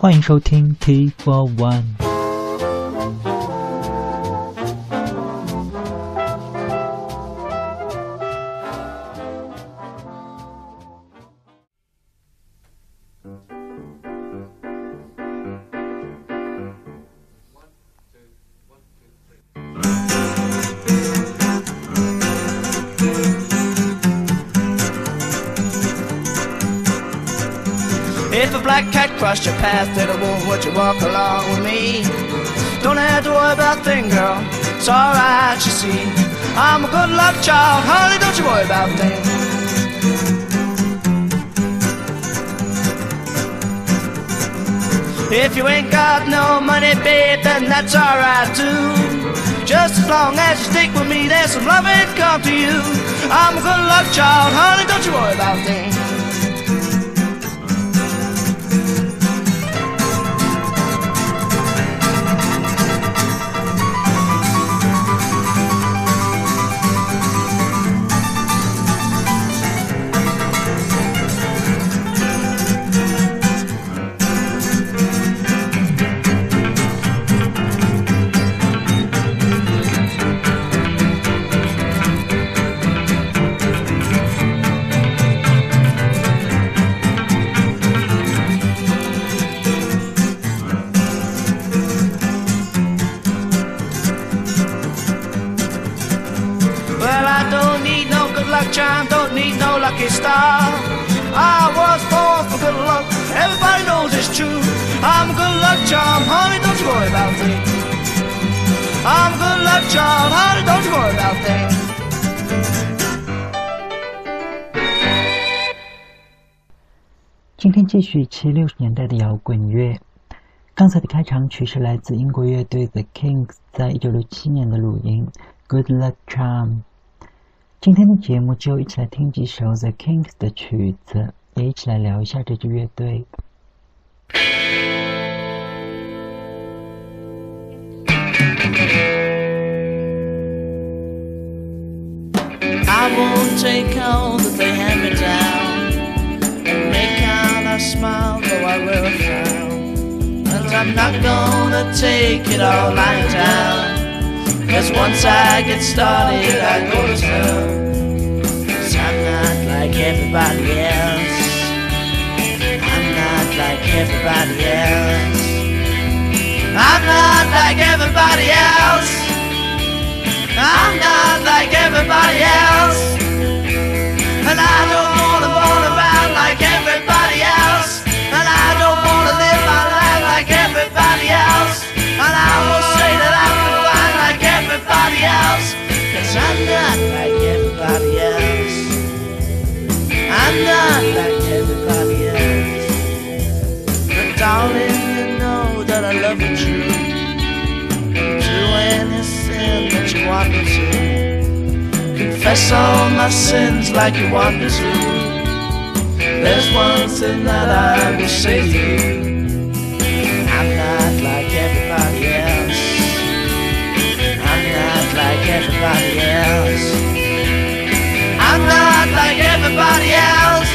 欢迎收听 T Four One。I'm a good luck child, honey, don't you worry about thing. If you ain't got no money, babe, then that's alright too. Just as long as you stick with me, there's some love ain't come to you. I'm a good luck child, honey, don't you worry about a charm, honey. Don't you worry about me. I'm good luck charm, honey. Don't you worry about things. 今天继续一期六十年代的摇滚乐。刚才的开场曲是来自英国乐队 The Kings 在一九六七年的录音《Good Luck Charm》。今天的节目就一起来听几首 The Kings 的曲子，也一起来聊一下这支乐队。I won't take all that they hand me down make out I smile though I a frown. And I'm not gonna take it all lying down. Cause once I get started, I go to town. Cause I'm not like everybody else. I'm not like everybody else. I'm not like everybody else. I'm not like everybody else. And I don't wanna run around like everybody else. And I don't wanna live my life like everybody else. And I will say that I'm fine like everybody else. Cause I'm not like everybody else. I'm not like everybody else. But darling, want me to. Confess all my sins like you want me to. There's one thing that I will say to you. I'm not like everybody else I'm not like everybody else. I'm not like everybody else.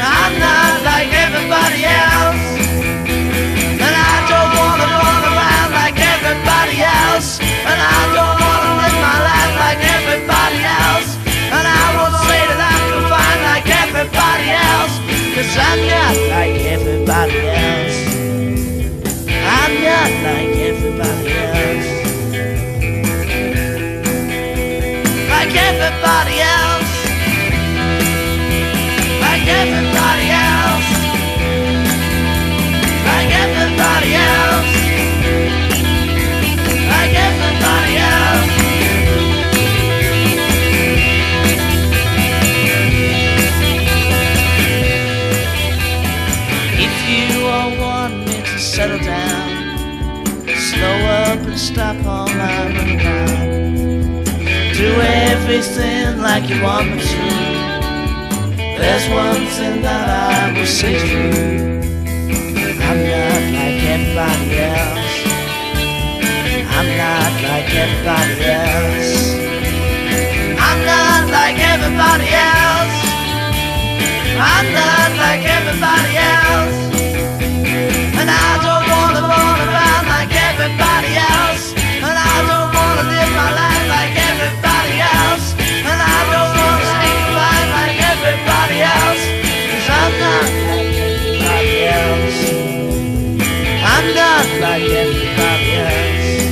I'm not like everybody else. sunglasses like everybody. racing like you want me to. There's one thing that I wish is true. I'm not like everybody else. I'm not like everybody else. I'm not like everybody else. I'm not like everybody else. And I don't wanna run around like everybody else. And I don't wanna live my life like everybody like everybody else.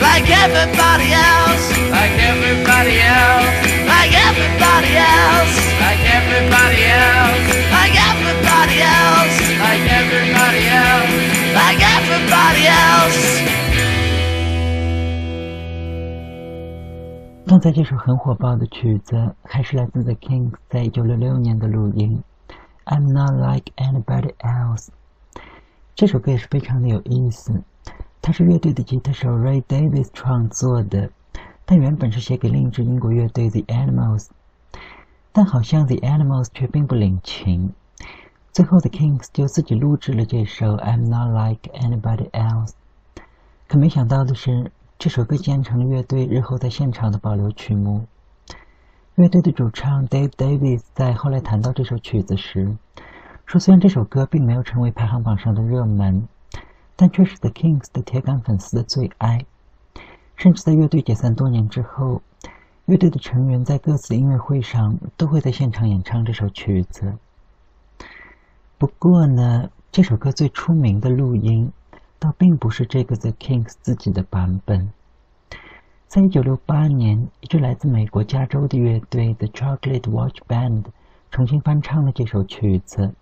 Like everybody else. Like everybody else. Like everybody else. Like everybody else. Like everybody else. Like everybody else. Like everybody else. 刚才这首很火爆的曲子还是来自 The Kings 在一九六六年的录音，《I'm Not Like Anybody Else》。这首歌也是非常的有意思，它是乐队的吉他手 Ray Davis 创作的，但原本是写给另一支英国乐队 The Animals，但好像 The Animals 却并不领情，最后 The Kings 就自己录制了这首 I'm not like anybody else。可没想到的是，这首歌竟然成了乐队日后在现场的保留曲目。乐队的主唱 Dave Davis 在后来谈到这首曲子时，说虽然这首歌并没有成为排行榜上的热门，但却是 The Kings 的铁杆粉丝的最爱。甚至在乐队解散多年之后，乐队的成员在各自的音乐会上都会在现场演唱这首曲子。不过呢，这首歌最出名的录音。倒并不是这个 The Kings 自己的版本。在一九六八年，一支来自美国加州的乐队 The Chocolate Watch Band 重新翻唱了这首曲子，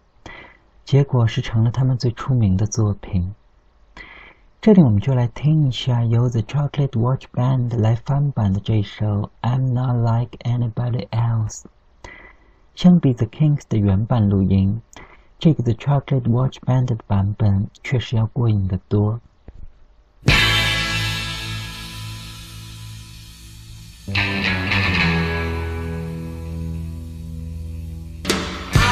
结果是成了他们最出名的作品。这里我们就来听一下由 The Chocolate Watch Band 来翻版的这首 I'm Not Like Anybody Else。相比 The Kings 的原版录音。这个 The Chocolate Watch Band 的版本确实要过瘾得多。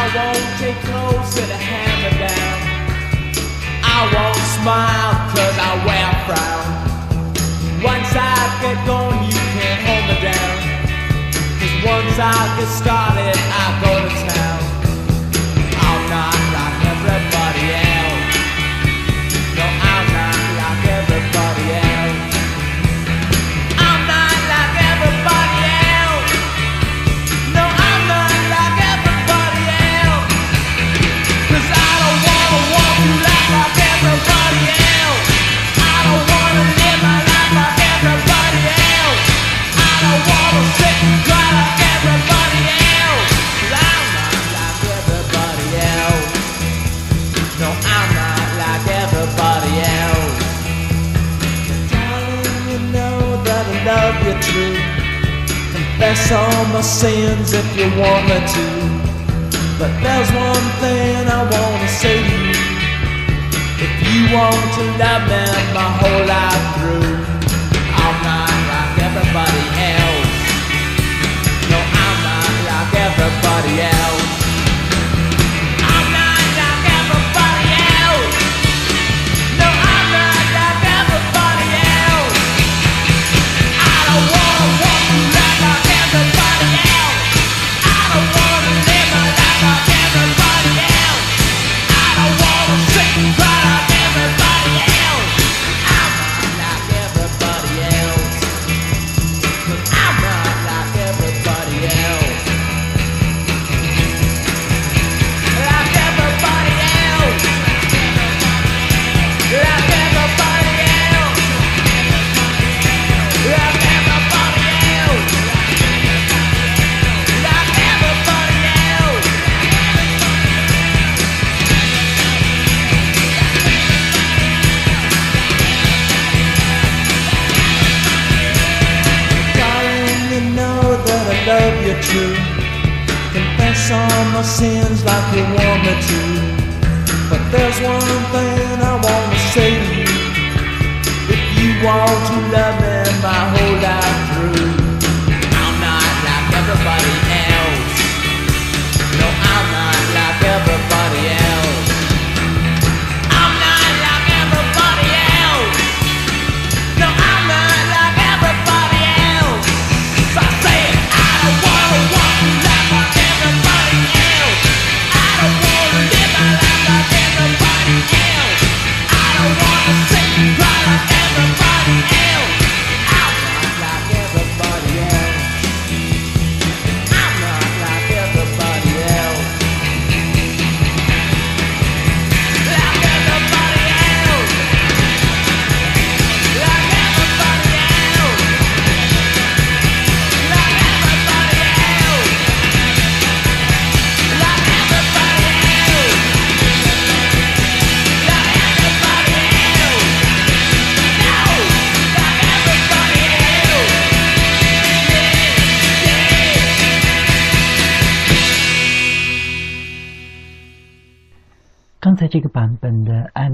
I won't take clothes to the smile cause I wear a frown. Once I get going, you can't hold me down. Cause once I get started, Confess all my sins if you want me to. But there's one thing I wanna say to you. If you want to love me my whole life through, I'm not like everybody else. No, I'm not like everybody else. Sins like you want me to. But there's one thing I wanna say to you. If you want to love me my whole life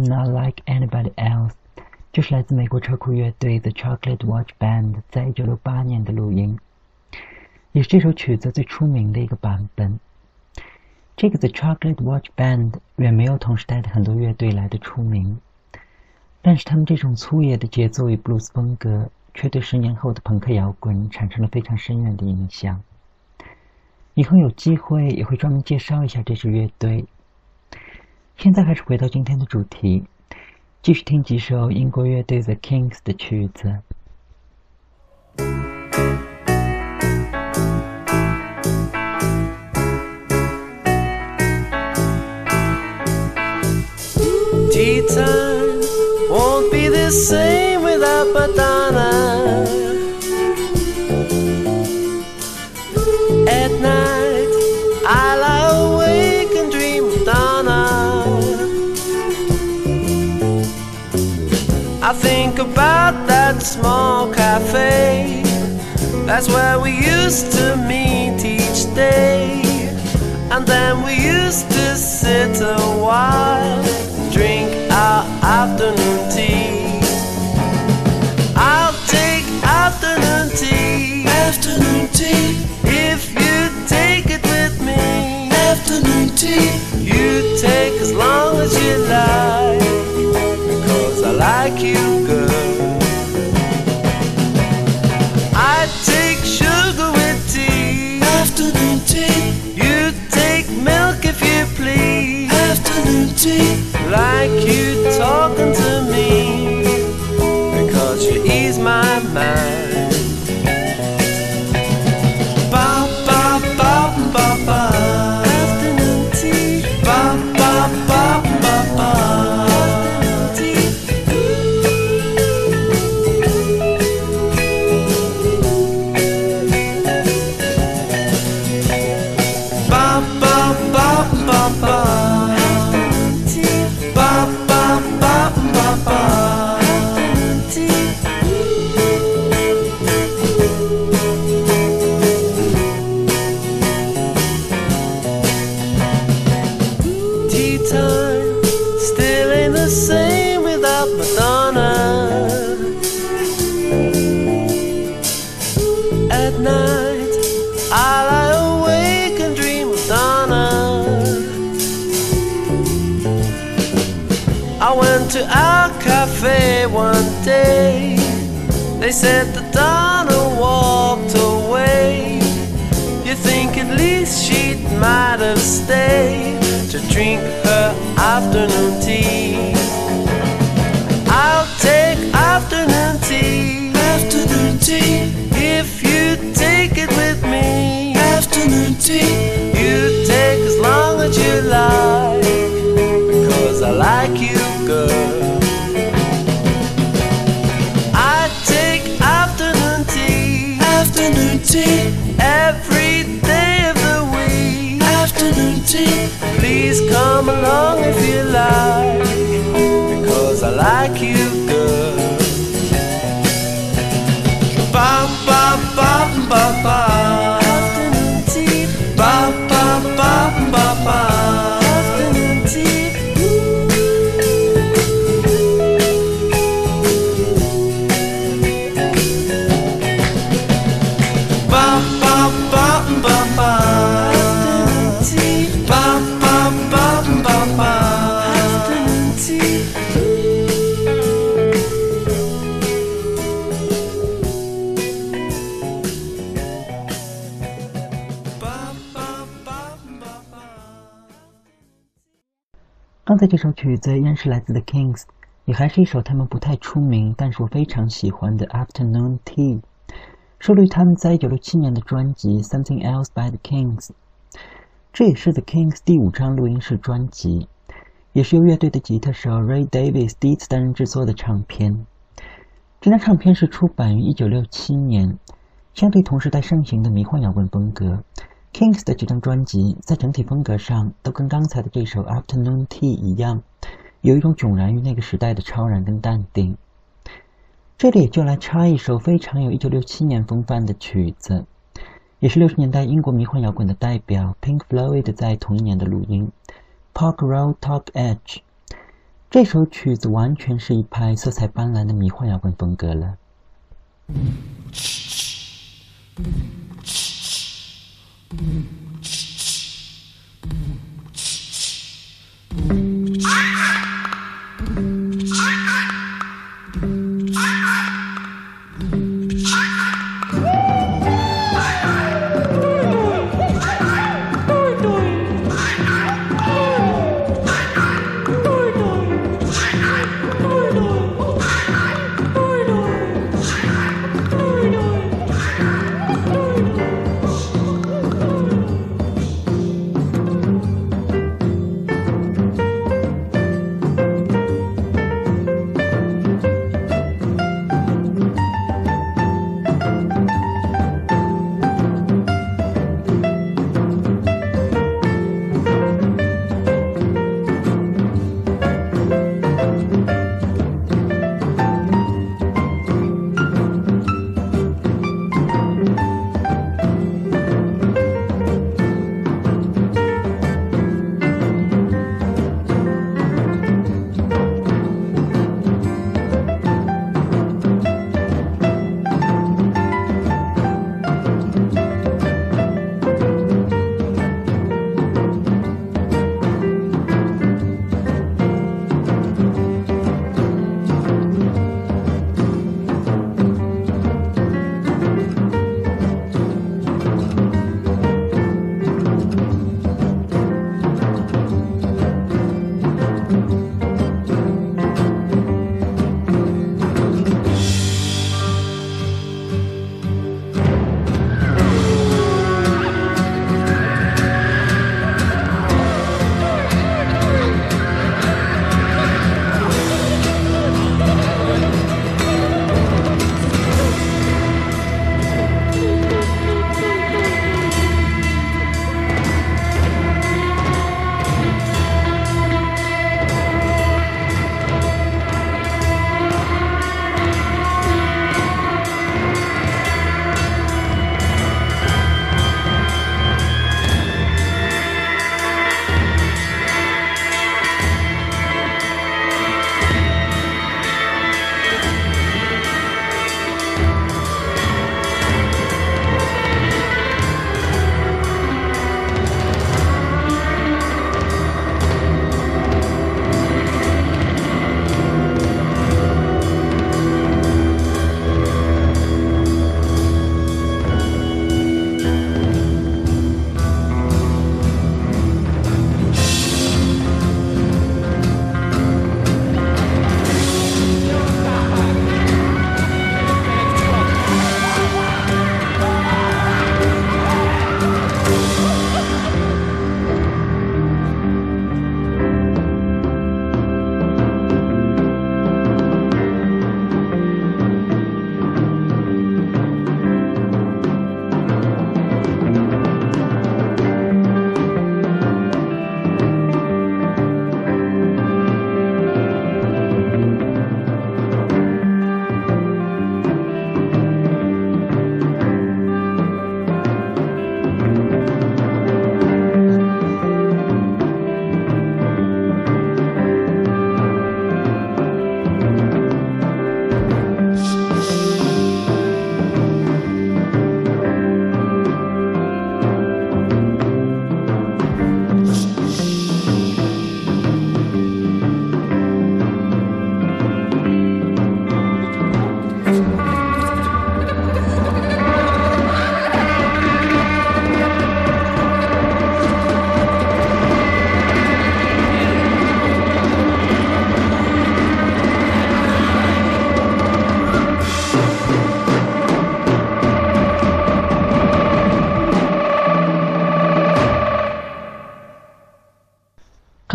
Not Like Anybody Else》就是来自美国车库乐队 The Chocolate Watch Band 在一九六八年的录音，也是这首曲子最出名的一个版本。这个 The Chocolate Watch Band 远没有同时代的很多乐队来的出名，但是他们这种粗野的节奏与布鲁斯风格，却对十年后的朋克摇滚产生了非常深远的影响。以后有机会也会专门介绍一下这支乐队。现在开始回到今天的主题，继续听几首英国乐队 The Kings 的曲子。That small cafe. That's where we used to meet each day. And then we used to sit a while, drink our afternoon tea. I'll take afternoon tea. Afternoon tea. If you take it with me. Afternoon tea. You take as long Like you talking to tea. I'll take afternoon tea. Afternoon tea. If you take it with me. Afternoon tea. You take as long as you like. Because I like you, girl. I take afternoon tea. Afternoon tea. Every Along if you like. Because I like 刚才这首曲子依然是来自 The Kings，也还是一首他们不太出名，但是我非常喜欢的 Afternoon Tea，收录于他们在1967年的专辑 Something Else by the Kings。这也是 The Kings 第五张录音室专辑，也是由乐队的吉他手 Ray Davis 第一次担任制作的唱片。这张唱片是出版于1967年，相对同时代盛行的迷幻摇滚风格。Kings 的这张专辑在整体风格上都跟刚才的这首 Afternoon Tea 一样，有一种迥然于那个时代的超然跟淡定。这里就来插一首非常有1967年风范的曲子，也是60年代英国迷幻摇滚的代表 Pink Floyd 在同一年的录音，《Park Road Talk Edge》这首曲子完全是一派色彩斑斓的迷幻摇滚风格了。Ah!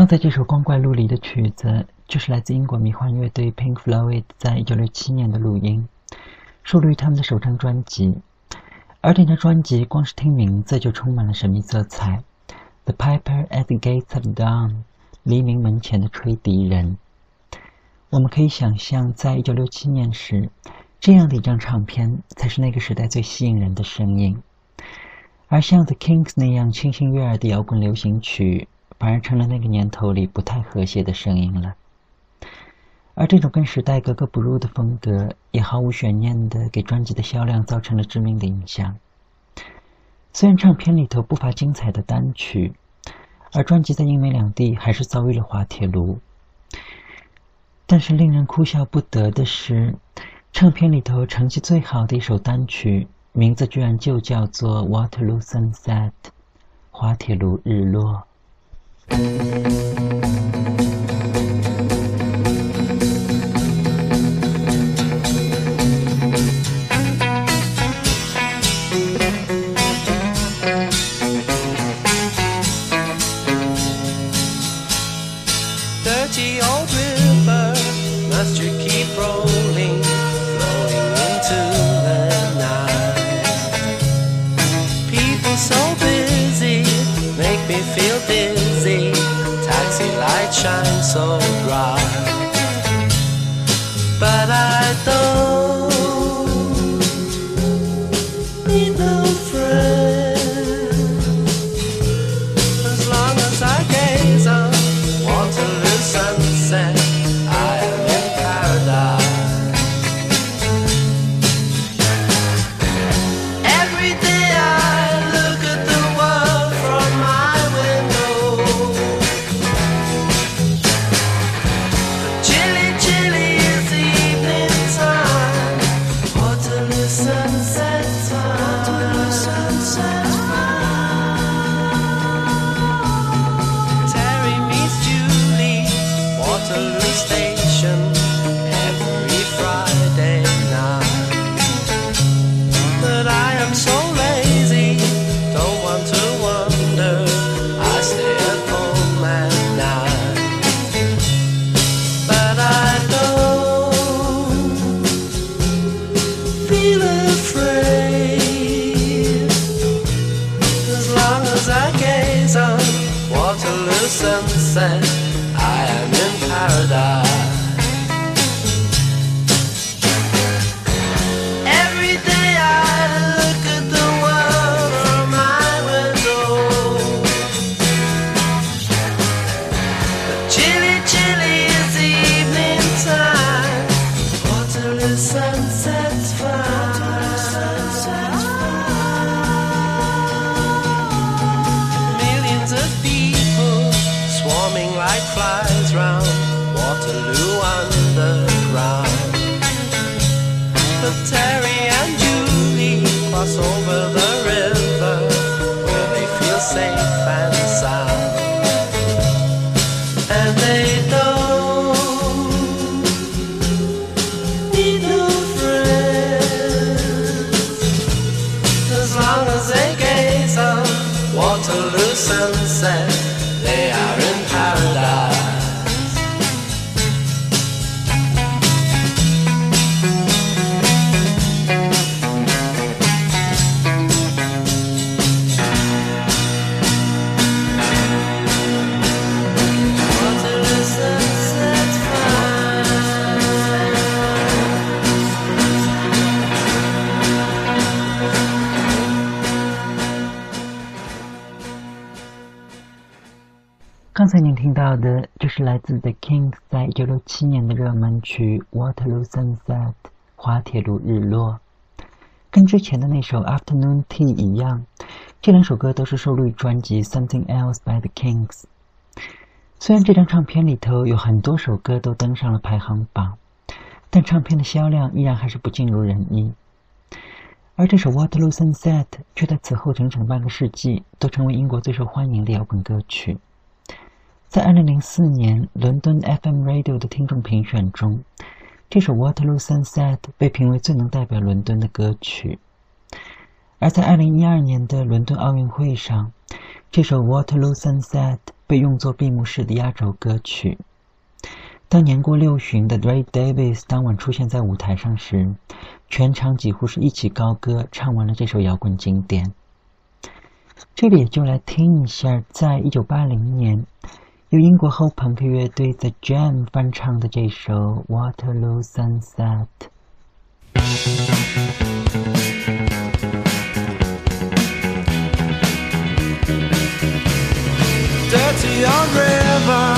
刚才这首光怪陆离的曲子，就是来自英国迷幻乐队 Pink Floyd 在1967年的录音，收录于他们的首张专辑。而这张专辑光是听名字就充满了神秘色彩，《The Piper at the Gates of Dawn》黎明门前的吹笛人。我们可以想象，在1967年时，这样的一张唱片才是那个时代最吸引人的声音，而像 The Kings 那样清新悦耳的摇滚流行曲。反而成了那个年头里不太和谐的声音了。而这种跟时代格格不入的风格，也毫无悬念的给专辑的销量造成了致命的影响。虽然唱片里头不乏精彩的单曲，而专辑在英美两地还是遭遇了滑铁卢。但是令人哭笑不得的是，唱片里头成绩最好的一首单曲，名字居然就叫做《Waterloo Sunset》（滑铁卢日落）。Música Oh. Over the river where they feel safe and sound. 好的就是来自 The Kings 在1967年的热门曲《Waterloo Sunset》滑铁卢日落。跟之前的那首《Afternoon Tea》一样，这两首歌都是收录于专辑《Something Else by the Kings》。虽然这张唱片里头有很多首歌都登上了排行榜，但唱片的销量依然还是不尽如人意。而这首《Waterloo Sunset》却在此后整整半个世纪都成为英国最受欢迎的摇滚歌曲。在2004年伦敦 FM Radio 的听众评选中，这首《Waterloo Sunset》被评为最能代表伦敦的歌曲。而在2012年的伦敦奥运会上，这首《Waterloo Sunset》被用作闭幕式的压轴歌曲。当年过六旬的 Ray Davis 当晚出现在舞台上时，全场几乎是一起高歌，唱完了这首摇滚经典。这里就来听一下，在1980年。由英国后朋克乐队 The Jam 翻唱的这首《Waterloo Sunset》。 Dirty old river,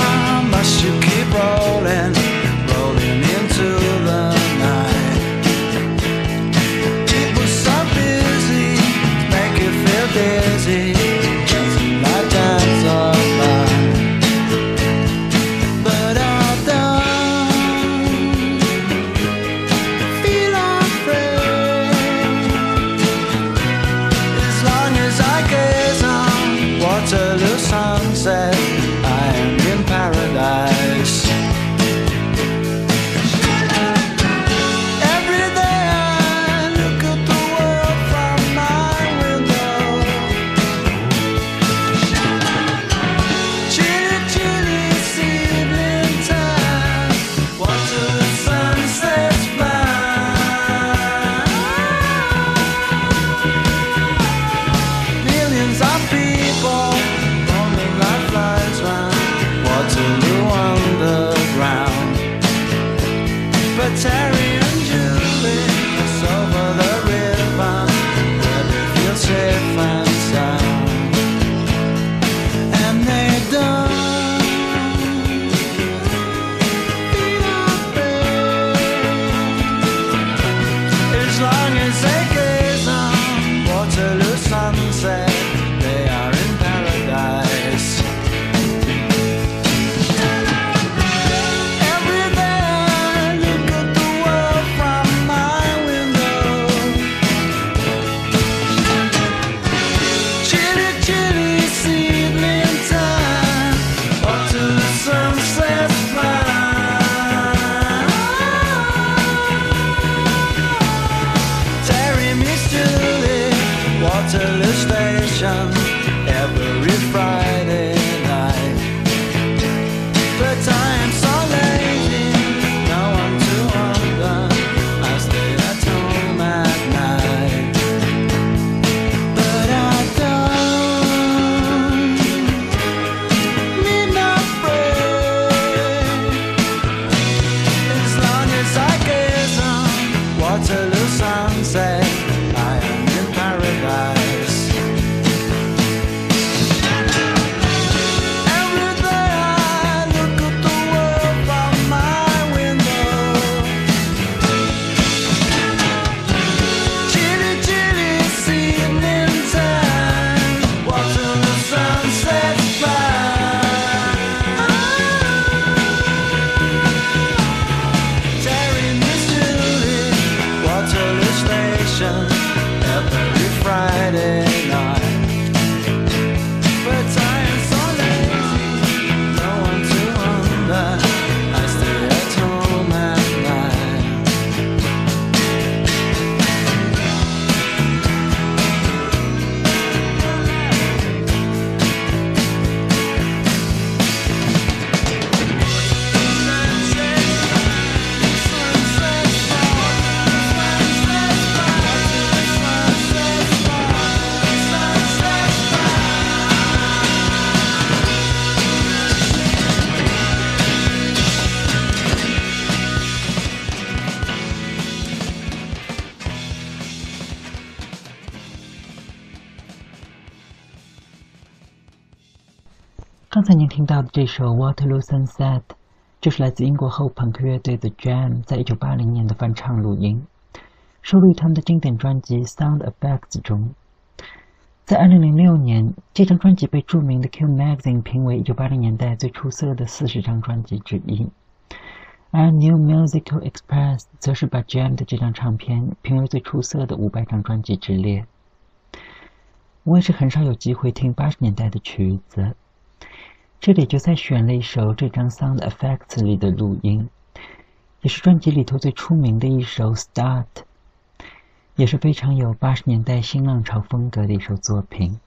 must you keep rolling, 听到的这首《Waterloo Sunset》，就是来自英国后朋克乐队 The Jam 在一九八零年的翻唱录音，收录于他们的经典专辑《Sound Effects》中。在二零零六年，这张专辑被著名的 Q Magazine 评为一九八零年代最出色的四十张专辑之一，而 New Musical Express 则是把 Jam 的这张唱片评为最出色的五百张专辑之列。我也是很少有机会听八十年代的曲子。这里就再选了一首这张《Sound Effects》里的录音，也是专辑里头最出名的一首《Start》，也是非常有八十年代新浪潮风格的一首作品。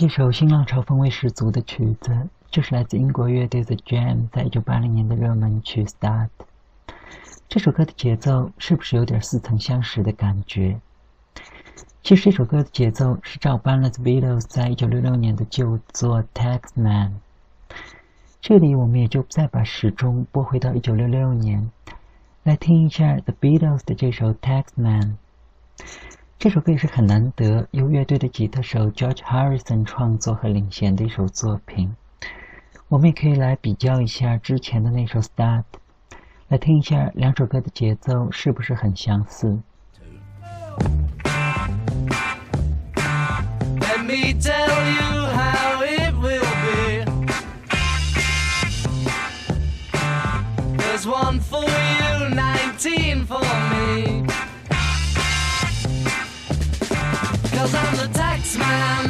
这首新浪潮风味十足的曲子，就是来自英国乐队 The Jam 在一九八零年的热门曲《Start》。这首歌的节奏是不是有点似曾相识的感觉？其实这首歌的节奏是照搬了 The Beatles 在一九六六年的旧作《Taxman》。这里我们也就再把时钟拨回到一九六六年，来听一下 The Beatles 的这首《Taxman》。这首歌也是很难得由乐队的吉他手 George Harrison 创作和领衔的一首作品。我们也可以来比较一下之前的那首《Start》，来听一下两首歌的节奏是不是很相似。Let me tell you how it will be. There's one for you, 19 for Smile.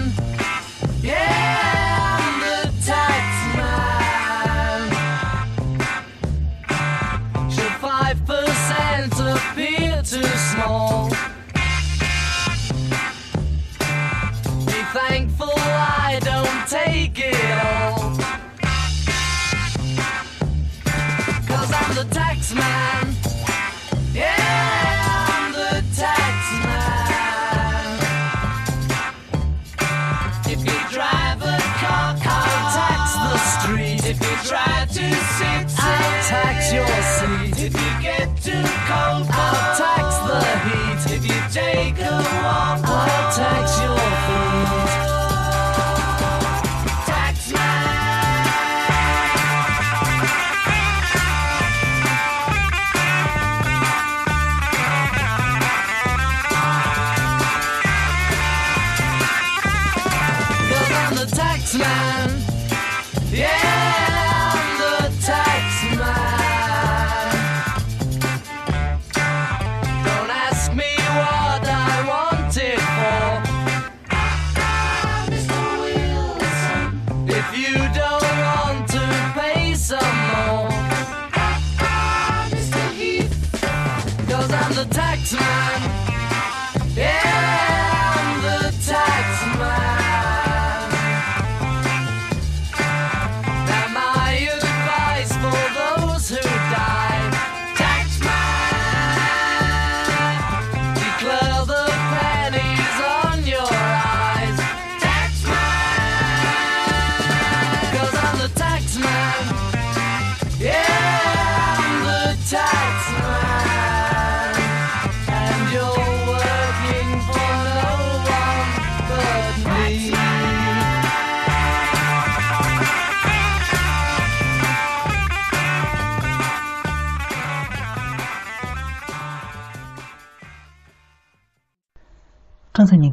Man. Yeah,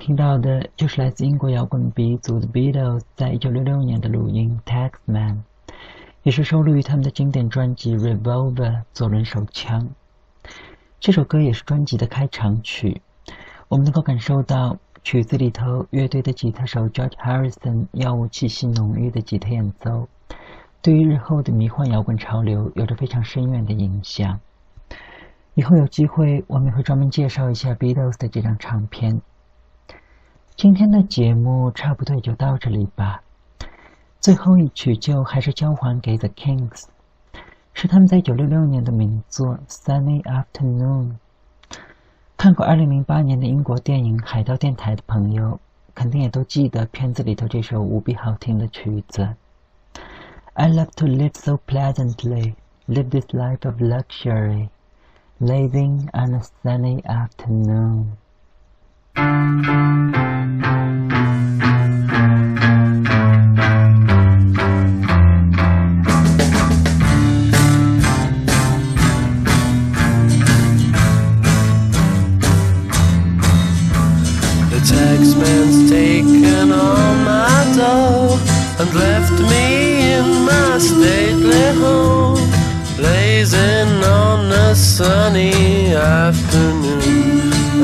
听到的就是来自英国摇滚鼻祖 The Beatles 在一九六六年的录音《Taxman》，也是收录于他们的经典专辑《Revolver》左轮手枪。这首歌也是专辑的开场曲，我们能够感受到曲子里头乐队的吉他手 George Harrison 药物气息浓郁的吉他演奏，对于日后的迷幻摇滚潮流有着非常深远的影响。以后有机会，我们会专门介绍一下 Beatles 的这张唱片。今天的节目差不多也就到这里吧。最后一曲就还是交还给 The Kings，是他们在1966年的名作《Sunny Afternoon》。看过2008年的英国电影《海盗电台》的朋友，肯定也都记得片子里头这首无比好听的曲子。I love to live so pleasantly, live this life of luxury, living on a sunny afternoon. The taxman's taken all my dough and left me in my stately home, blazing on a sunny afternoon.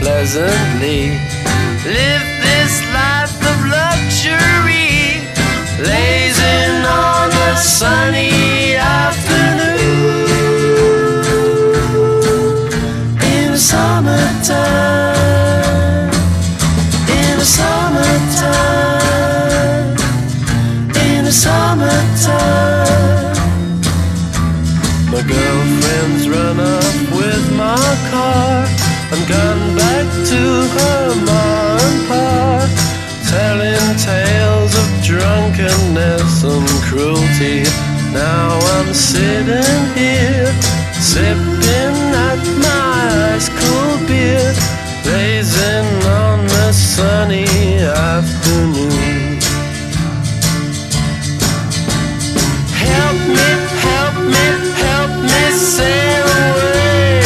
Pleasantly. And cruelty. Now I'm sitting here, sipping at my ice cold beer, blazing on the sunny afternoon. Help me, help me, help me sail away.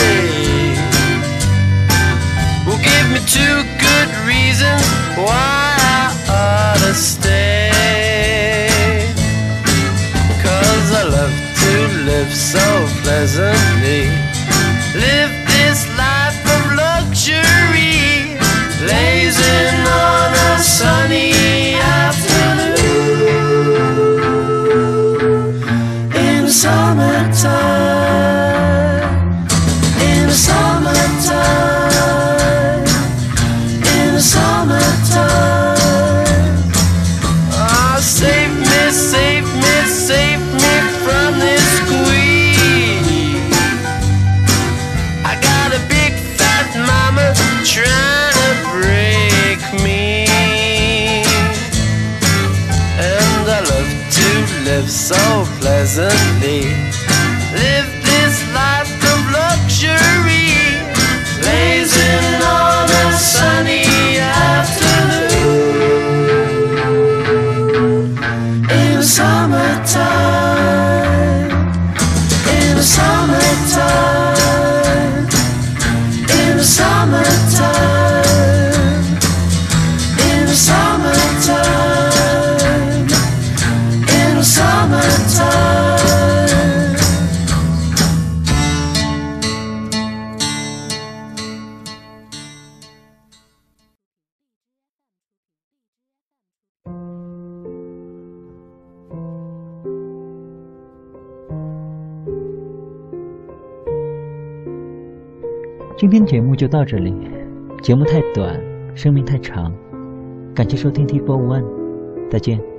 Well, give me two good reasons why I ought to stay. Pleasantly. Live 今天节目就到这里，节目太短，生命太长，感谢收听 T Four One，再见。